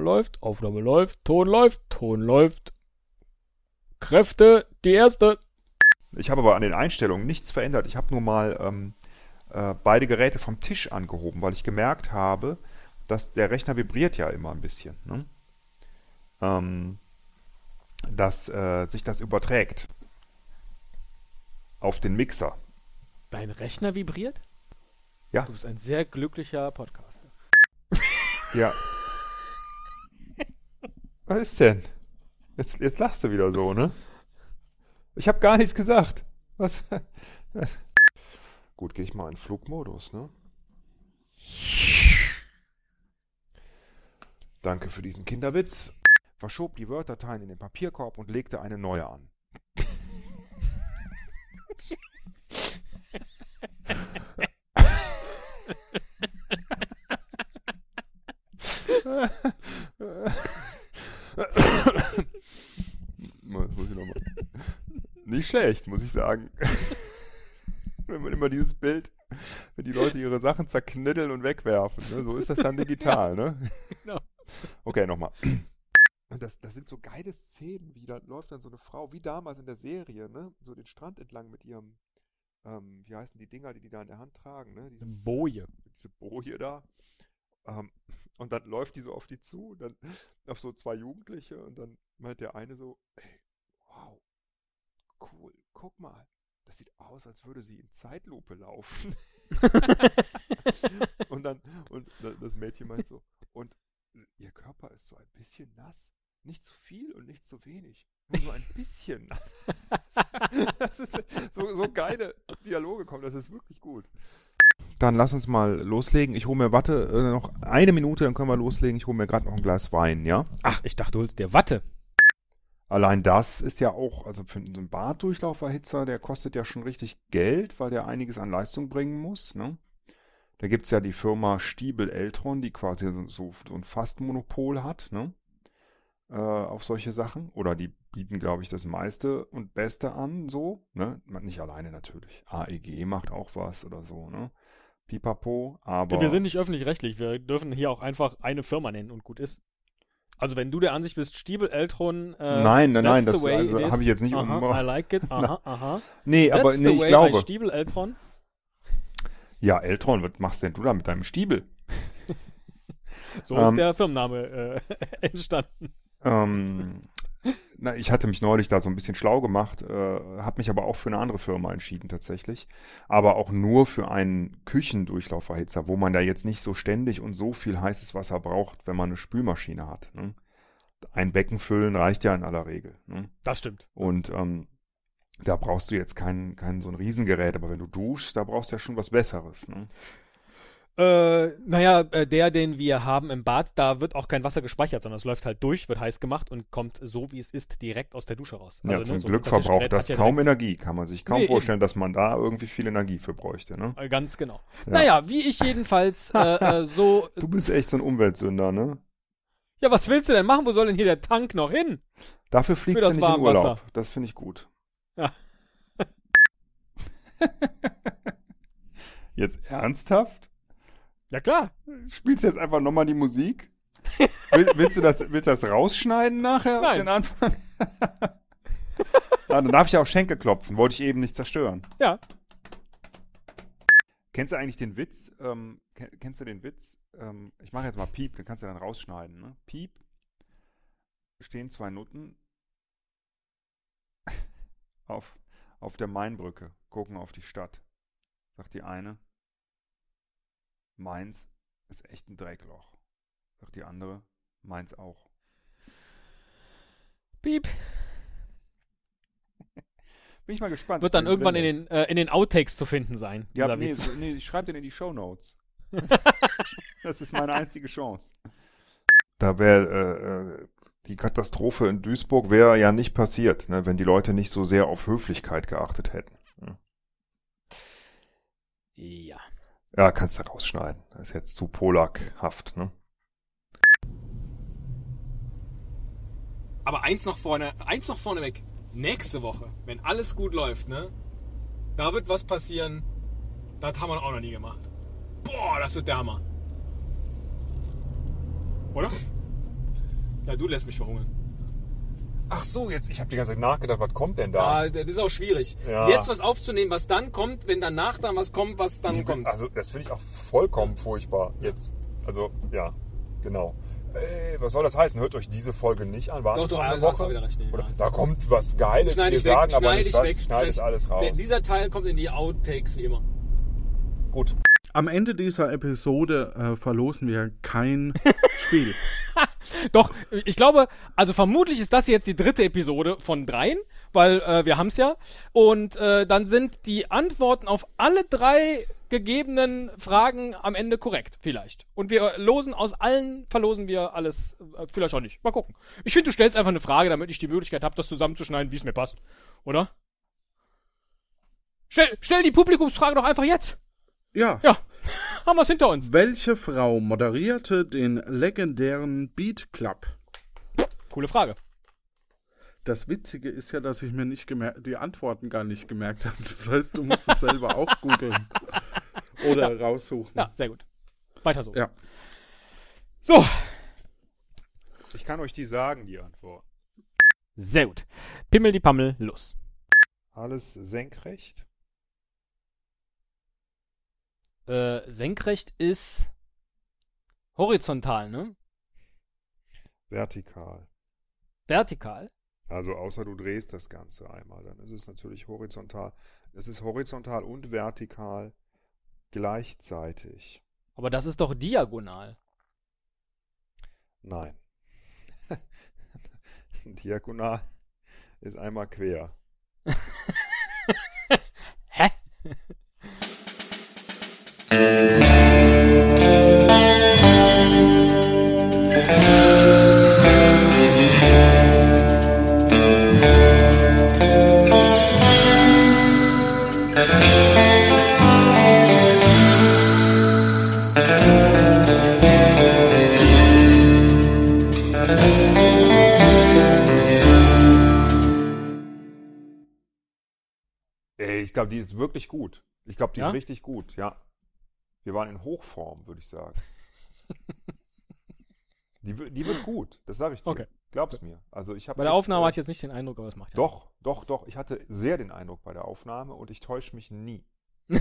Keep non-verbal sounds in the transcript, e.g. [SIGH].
läuft, Aufnahme läuft, Ton läuft, Ton läuft. Kräfte, die erste. Ich habe aber an den Einstellungen nichts verändert. Ich habe nur mal ähm, äh, beide Geräte vom Tisch angehoben, weil ich gemerkt habe, dass der Rechner vibriert ja immer ein bisschen. Ne? Ähm, dass äh, sich das überträgt auf den Mixer. Dein Rechner vibriert? Ja. Du bist ein sehr glücklicher Podcaster. Ja. [LAUGHS] Was ist denn? Jetzt, jetzt lachst du wieder so, ne? Ich habe gar nichts gesagt. Was? Gut, gehe ich mal in Flugmodus, ne? Danke für diesen Kinderwitz. Verschob die Word-Dateien in den Papierkorb und legte eine neue an. muss ich noch mal. Nicht schlecht, muss ich sagen. [LAUGHS] Wenn man immer dieses Bild, wenn die Leute ihre Sachen zerknitteln und wegwerfen, ne? so ist das dann [LAUGHS] digital, ne? Genau. Okay, nochmal. [CLEARS THROAT] Das, das sind so geile Szenen, wie da läuft dann so eine Frau, wie damals in der Serie, ne? So den Strand entlang mit ihrem, ähm, wie heißen die Dinger, die die da in der Hand tragen, ne? Dieses, Boje. diese Boje da. Ähm, und dann läuft die so auf die zu, dann auf so zwei Jugendliche und dann meint der eine so, ey, guck mal, das sieht aus, als würde sie in Zeitlupe laufen. [LAUGHS] und dann, und da- das Mädchen meint so, und ihr Körper ist so ein bisschen nass. Nicht zu viel und nicht zu wenig. Nur so ein bisschen nass. [LAUGHS] das ist so, so geile Dialoge kommen, das ist wirklich gut. Dann lass uns mal loslegen. Ich hole mir, warte, äh, noch eine Minute, dann können wir loslegen. Ich hole mir gerade noch ein Glas Wein, ja? Ach, ich dachte, du holst dir Watte. Allein das ist ja auch, also für einen Baddurchlauferhitzer, der kostet ja schon richtig Geld, weil der einiges an Leistung bringen muss. Ne? Da gibt es ja die Firma Stiebel Eltron, die quasi so, so, so ein Fastmonopol hat, ne? Äh, auf solche Sachen. Oder die bieten, glaube ich, das meiste und Beste an, so. Ne? Nicht alleine natürlich. AEG macht auch was oder so, ne? Pipapo, aber. Wir sind nicht öffentlich-rechtlich. Wir dürfen hier auch einfach eine Firma nennen und gut ist. Also wenn du der Ansicht bist, Stiebel, Eltron, äh, Nein, nein, nein, das- also habe ich jetzt nicht aha, um- I like it, [LAUGHS] aha, aha. nee, aber That's nee, the ich glaube. Stiebel, Eltron. Ja, Eltron, was machst denn du da mit deinem Stiebel? [LAUGHS] So Ähm, ist der Firmenname äh, [LAUGHS] entstanden. Ähm, na, ich hatte mich neulich da so ein bisschen schlau gemacht, äh, habe mich aber auch für eine andere Firma entschieden tatsächlich. Aber auch nur für einen Küchendurchlauferhitzer, wo man da jetzt nicht so ständig und so viel heißes Wasser braucht, wenn man eine Spülmaschine hat. Ne? Ein Becken füllen reicht ja in aller Regel. Ne? Das stimmt. Und ähm, da brauchst du jetzt kein, kein so ein Riesengerät, aber wenn du duschst, da brauchst du ja schon was Besseres. Ne? Äh, naja, äh, der, den wir haben im Bad, da wird auch kein Wasser gespeichert, sondern es läuft halt durch, wird heiß gemacht und kommt so, wie es ist, direkt aus der Dusche raus. ja, Also, zum ne, so Glück verbraucht das ja kaum Energie, kann man sich kaum Nee, vorstellen, dass man da irgendwie viel Energie für bräuchte. Ne? Äh, Ganz genau. Ja. Naja, wie ich jedenfalls äh, äh, so. Du bist echt so ein Umweltsünder, ne? Ja, was willst du denn machen? Wo soll denn hier der Tank noch hin? Dafür fliegst das du nicht in. Urlaub. Das finde ich gut. Ja. [LAUGHS] Jetzt ernsthaft? Ja, klar. Spielst du jetzt einfach nochmal die Musik? Will, willst, du das, willst du das rausschneiden nachher? Nein. Den Anfang? [LAUGHS] ah, dann darf ich ja auch Schenkel klopfen. Wollte ich eben nicht zerstören. Ja. Kennst du eigentlich den Witz? Ähm, ken- kennst du den Witz? Ähm, ich mache jetzt mal Piep, den kannst du dann rausschneiden. Ne? Piep. Stehen zwei Nutten [LAUGHS] auf, auf der Mainbrücke, gucken auf die Stadt. Sagt die eine, Mainz ist echt ein Dreckloch. Sagt die andere, Mainz auch. Piep. [LAUGHS] Bin ich mal gespannt. Wird dann irgendwann in den, äh, in den Outtakes zu finden sein. Ja, nee, so- nee, ich schreibe den in die Shownotes. [LAUGHS] das ist meine einzige Chance. Da wäre äh, äh, die Katastrophe in Duisburg wäre ja nicht passiert, ne, wenn die Leute nicht so sehr auf Höflichkeit geachtet hätten. Ja. Ja, kannst du rausschneiden. Das ist jetzt zu polakhaft, ne? Aber eins noch vorne, eins noch vorne weg. Nächste Woche, wenn alles gut läuft, ne? Da wird was passieren. Das haben wir auch noch nie gemacht. Boah, das wird der Hammer. Oder? Ja, du lässt mich verhungern. Ach so, jetzt, ich habe die ganze Zeit nachgedacht, was kommt denn Ja, da? das ist auch schwierig. Ja. Jetzt was aufzunehmen, was dann kommt, wenn danach dann was kommt, was dann kommt. Also, das finde ich auch vollkommen furchtbar. Jetzt, also, ja, genau. Ey, was soll das heißen? Hört euch diese Folge nicht an. Wartet Doch, doch, eine also Woche. wieder recht, nee, Oder ja. da kommt was Geiles, Schneide wir ich weg, sagen aber schneide nicht ich was. weg. Schneide es alles raus. Dieser Teil kommt in die Outtakes wie immer. Gut. Am Ende dieser Episode äh, verlosen wir kein [LAUGHS] Spiel. Doch, ich glaube, also vermutlich ist das jetzt die dritte Episode von dreien, weil äh, wir haben es ja. Und äh, dann sind die Antworten auf alle drei gegebenen Fragen am Ende korrekt, vielleicht. Und wir losen aus allen, verlosen wir alles, äh, vielleicht auch nicht. Mal gucken. Ich finde, du stellst einfach eine Frage, damit ich die Möglichkeit habe, das zusammenzuschneiden, wie es mir passt. Oder? Stell, stell die Publikumsfrage doch einfach jetzt. Ja. Ja, haben wir es hinter uns. Welche Frau moderierte den legendären Beat Club? Coole Frage. Das Witzige ist ja, dass ich mir nicht die Antworten gar nicht gemerkt habe. Das heißt, du musst es selber auch googeln. Oder raussuchen. Ja, sehr gut. Weiter so. Ja. So, Ich kann euch die sagen, die Antwort. Sehr gut. Pimmel die Pammel, los. Alles senkrecht? Äh, senkrecht ist horizontal, ne? Vertikal. Vertikal. Also außer du drehst das Ganze einmal, dann ist es natürlich horizontal. Es ist horizontal und vertikal gleichzeitig. Aber das ist doch diagonal. Nein. [LAUGHS] Diagonal ist einmal quer. [LAUGHS] glaube, die ist wirklich gut. Ich glaube, die Ja? ist richtig gut, ja. Wir waren in Hochform, würde ich sagen. [LAUGHS] die, die wird gut, das sage ich dir. Okay. Glaub's mir. Also ich habe Bei der Aufnahme hatte ich jetzt nicht den Eindruck, aber es macht ja. Doch, doch, doch. Ich hatte sehr den Eindruck bei der Aufnahme und ich täusche mich nie. [LAUGHS]